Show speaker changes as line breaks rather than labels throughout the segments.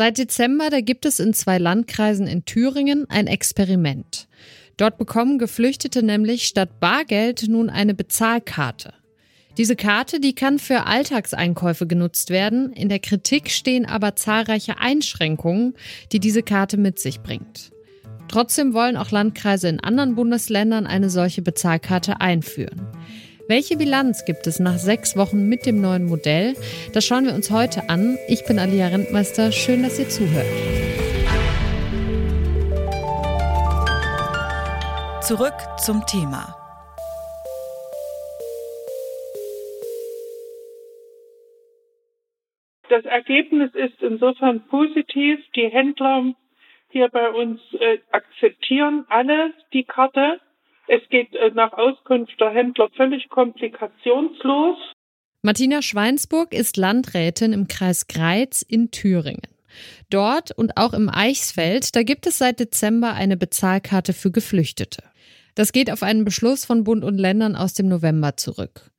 Seit Dezember, da gibt es in zwei Landkreisen in Thüringen ein Experiment. Dort bekommen Geflüchtete nämlich statt Bargeld nun eine Bezahlkarte. Diese Karte, die kann für Alltagseinkäufe genutzt werden. In der Kritik stehen aber zahlreiche Einschränkungen, die diese Karte mit sich bringt. Trotzdem wollen auch Landkreise in anderen Bundesländern eine solche Bezahlkarte einführen. Welche Bilanz gibt es nach sechs Wochen mit dem neuen Modell? Das schauen wir uns heute an. Ich bin Alia Rentmeister. Schön, dass ihr zuhört.
Zurück zum Thema.
Das Ergebnis ist insofern positiv. Die Händler hier bei uns äh, akzeptieren alle die Karte. Es geht äh, nach Auskunft der Händler völlig komplikationslos.
Martina Schweinsburg ist Landrätin im Kreis Greiz in Thüringen. Dort und auch im Eichsfeld, da gibt es seit Dezember eine Bezahlkarte für Geflüchtete. Das geht auf einen Beschluss von Bund und Ländern aus dem November zurück.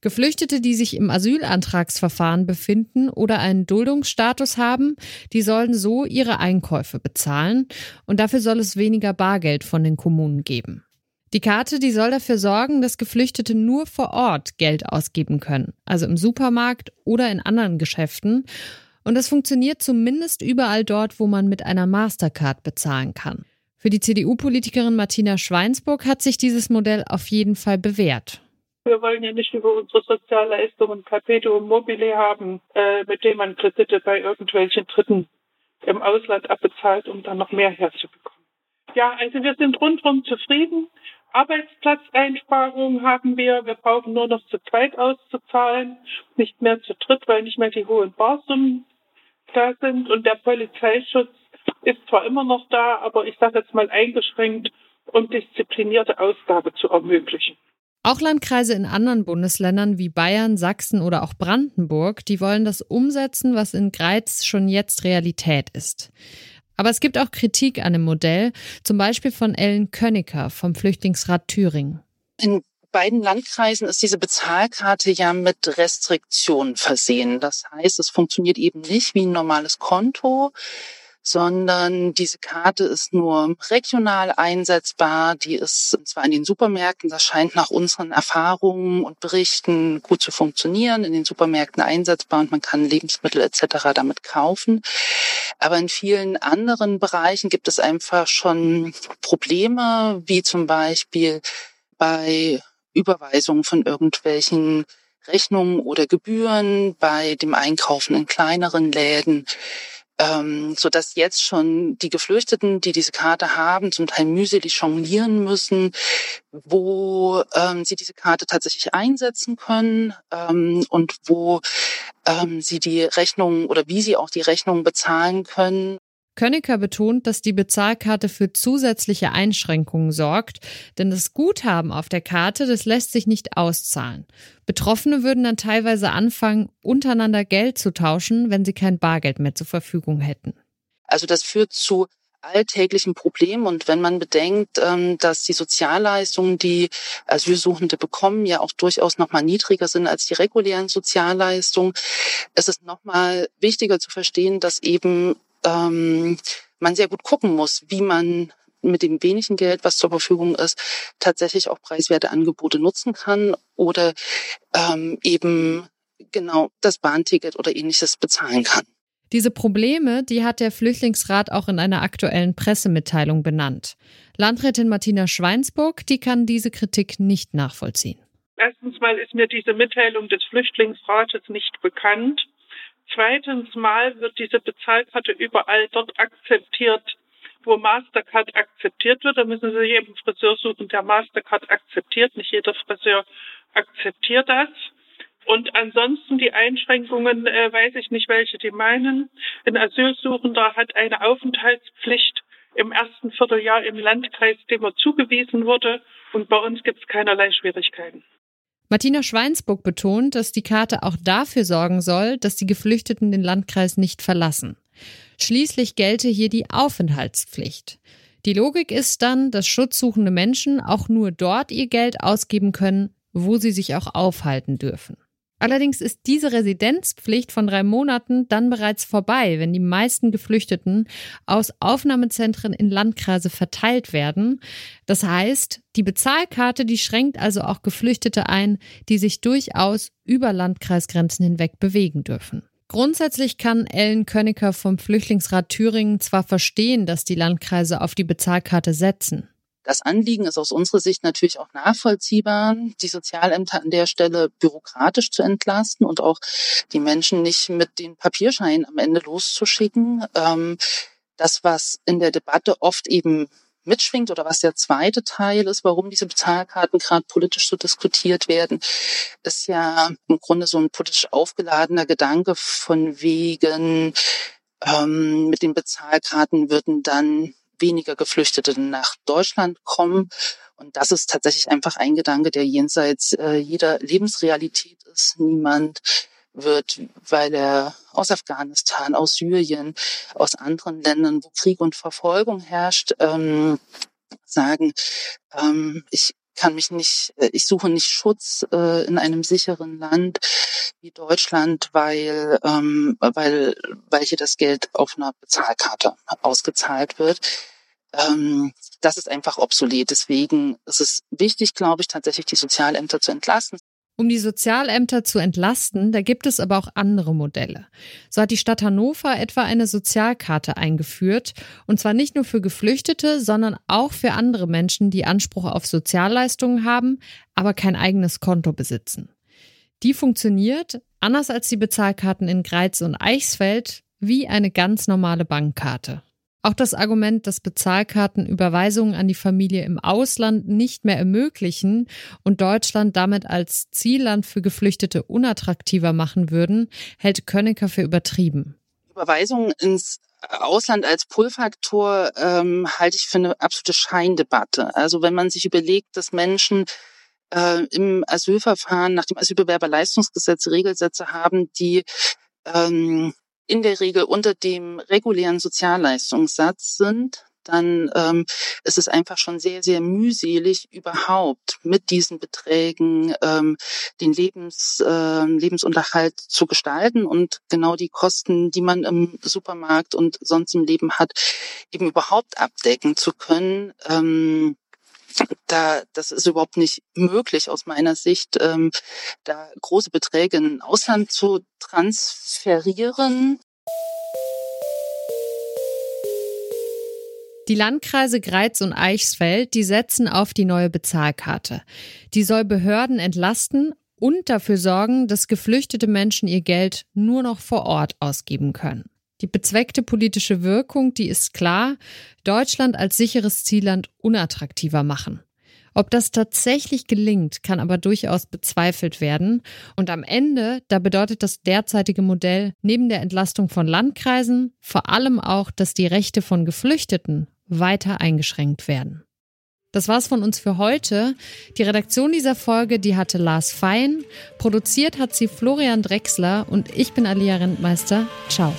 Geflüchtete, die sich im Asylantragsverfahren befinden oder einen Duldungsstatus haben, die sollen so ihre Einkäufe bezahlen und dafür soll es weniger Bargeld von den Kommunen geben. Die Karte, die soll dafür sorgen, dass Geflüchtete nur vor Ort Geld ausgeben können, also im Supermarkt oder in anderen Geschäften. Und das funktioniert zumindest überall dort, wo man mit einer Mastercard bezahlen kann. Für die CDU-Politikerin Martina Schweinsburg hat sich dieses Modell auf jeden Fall bewährt.
Wir wollen ja nicht über unsere Sozialleistungen Perpetuum mobile haben, äh, mit dem man Kredite bei irgendwelchen Dritten im Ausland abbezahlt, um dann noch mehr herzubekommen. Ja, also wir sind rundherum zufrieden. Arbeitsplatzeinsparungen haben wir. Wir brauchen nur noch zu zweit auszuzahlen, nicht mehr zu dritt, weil nicht mehr die hohen Barsummen da sind. Und der Polizeischutz ist zwar immer noch da, aber ich sage jetzt mal eingeschränkt, um disziplinierte Ausgabe zu ermöglichen.
Auch Landkreise in anderen Bundesländern wie Bayern, Sachsen oder auch Brandenburg, die wollen das umsetzen, was in Greiz schon jetzt Realität ist. Aber es gibt auch Kritik an dem Modell, zum Beispiel von Ellen Könnicker vom Flüchtlingsrat Thüringen.
In beiden Landkreisen ist diese Bezahlkarte ja mit Restriktionen versehen. Das heißt, es funktioniert eben nicht wie ein normales Konto, sondern diese Karte ist nur regional einsetzbar. Die ist zwar in den Supermärkten, das scheint nach unseren Erfahrungen und Berichten gut zu funktionieren, in den Supermärkten einsetzbar und man kann Lebensmittel etc. damit kaufen. Aber in vielen anderen Bereichen gibt es einfach schon Probleme, wie zum Beispiel bei Überweisungen von irgendwelchen Rechnungen oder Gebühren, bei dem Einkaufen in kleineren Läden ähm, so dass jetzt schon die Geflüchteten, die diese Karte haben, zum Teil mühselig jonglieren müssen, wo ähm, sie diese Karte tatsächlich einsetzen können ähm, und wo ähm, sie die Rechnung oder wie sie auch die Rechnung bezahlen können.
Könnecker betont, dass die Bezahlkarte für zusätzliche Einschränkungen sorgt, denn das Guthaben auf der Karte, das lässt sich nicht auszahlen. Betroffene würden dann teilweise anfangen, untereinander Geld zu tauschen, wenn sie kein Bargeld mehr zur Verfügung hätten.
Also das führt zu alltäglichen Problemen. Und wenn man bedenkt, ähm, dass die Sozialleistungen, die Asylsuchende bekommen, ja auch durchaus nochmal niedriger sind als die regulären Sozialleistungen, ist es nochmal wichtiger zu verstehen, dass eben ähm, man sehr gut gucken muss, wie man mit dem wenigen Geld, was zur Verfügung ist, tatsächlich auch preiswerte Angebote nutzen kann oder ähm, eben genau das Bahnticket oder ähnliches bezahlen kann.
Diese Probleme, die hat der Flüchtlingsrat auch in einer aktuellen Pressemitteilung benannt. Landrätin Martina Schweinsburg, die kann diese Kritik nicht nachvollziehen.
Erstens mal ist mir diese Mitteilung des Flüchtlingsrates nicht bekannt. Zweitens mal wird diese Bezahlkarte überall dort akzeptiert, wo Mastercard akzeptiert wird. Da müssen Sie jedem Friseur suchen, der Mastercard akzeptiert. Nicht jeder Friseur akzeptiert das. Und ansonsten die Einschränkungen, äh, weiß ich nicht, welche die meinen. Ein Asylsuchender hat eine Aufenthaltspflicht im ersten Vierteljahr im Landkreis, dem er zugewiesen wurde. Und bei uns gibt es keinerlei Schwierigkeiten.
Martina Schweinsburg betont, dass die Karte auch dafür sorgen soll, dass die Geflüchteten den Landkreis nicht verlassen. Schließlich gelte hier die Aufenthaltspflicht. Die Logik ist dann, dass schutzsuchende Menschen auch nur dort ihr Geld ausgeben können, wo sie sich auch aufhalten dürfen. Allerdings ist diese Residenzpflicht von drei Monaten dann bereits vorbei, wenn die meisten Geflüchteten aus Aufnahmezentren in Landkreise verteilt werden. Das heißt, die Bezahlkarte, die schränkt also auch Geflüchtete ein, die sich durchaus über Landkreisgrenzen hinweg bewegen dürfen. Grundsätzlich kann Ellen Könnecker vom Flüchtlingsrat Thüringen zwar verstehen, dass die Landkreise auf die Bezahlkarte setzen.
Das Anliegen ist aus unserer Sicht natürlich auch nachvollziehbar, die Sozialämter an der Stelle bürokratisch zu entlasten und auch die Menschen nicht mit den Papierscheinen am Ende loszuschicken. Ähm, das, was in der Debatte oft eben mitschwingt oder was der zweite Teil ist, warum diese Bezahlkarten gerade politisch so diskutiert werden, ist ja im Grunde so ein politisch aufgeladener Gedanke von wegen, ähm, mit den Bezahlkarten würden dann weniger Geflüchtete nach Deutschland kommen. Und das ist tatsächlich einfach ein Gedanke, der jenseits äh, jeder Lebensrealität ist. Niemand wird, weil er aus Afghanistan, aus Syrien, aus anderen Ländern, wo Krieg und Verfolgung herrscht, ähm, sagen, ähm, ich kann mich nicht, äh, ich suche nicht Schutz äh, in einem sicheren Land wie Deutschland, weil, ähm, weil, weil hier das Geld auf einer Bezahlkarte ausgezahlt wird. Ähm, das ist einfach obsolet. Deswegen ist es wichtig, glaube ich, tatsächlich die Sozialämter zu entlasten.
Um die Sozialämter zu entlasten, da gibt es aber auch andere Modelle. So hat die Stadt Hannover etwa eine Sozialkarte eingeführt, und zwar nicht nur für Geflüchtete, sondern auch für andere Menschen, die Anspruch auf Sozialleistungen haben, aber kein eigenes Konto besitzen. Die funktioniert, anders als die Bezahlkarten in Greiz und Eichsfeld, wie eine ganz normale Bankkarte. Auch das Argument, dass Bezahlkarten Überweisungen an die Familie im Ausland nicht mehr ermöglichen und Deutschland damit als Zielland für Geflüchtete unattraktiver machen würden, hält Könnecker für übertrieben.
Überweisungen ins Ausland als Pull-Faktor ähm, halte ich für eine absolute Scheindebatte. Also wenn man sich überlegt, dass Menschen äh, im Asylverfahren nach dem Asylbewerberleistungsgesetz Regelsätze haben, die ähm, in der Regel unter dem regulären Sozialleistungssatz sind, dann ähm, ist es einfach schon sehr, sehr mühselig, überhaupt mit diesen Beträgen ähm, den Lebens, äh, Lebensunterhalt zu gestalten und genau die Kosten, die man im Supermarkt und sonst im Leben hat, eben überhaupt abdecken zu können. Ähm, da, das ist überhaupt nicht möglich aus meiner Sicht, ähm, da große Beträge in Ausland zu transferieren.
Die Landkreise Greiz und Eichsfeld, die setzen auf die neue Bezahlkarte. Die soll Behörden entlasten und dafür sorgen, dass geflüchtete Menschen ihr Geld nur noch vor Ort ausgeben können. Die bezweckte politische Wirkung, die ist klar, Deutschland als sicheres Zielland unattraktiver machen. Ob das tatsächlich gelingt, kann aber durchaus bezweifelt werden. Und am Ende, da bedeutet das derzeitige Modell neben der Entlastung von Landkreisen vor allem auch, dass die Rechte von Geflüchteten weiter eingeschränkt werden. Das war's von uns für heute. Die Redaktion dieser Folge, die hatte Lars Fein. Produziert hat sie Florian Drexler und ich bin Alia Rentmeister. Ciao.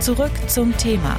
Zurück zum Thema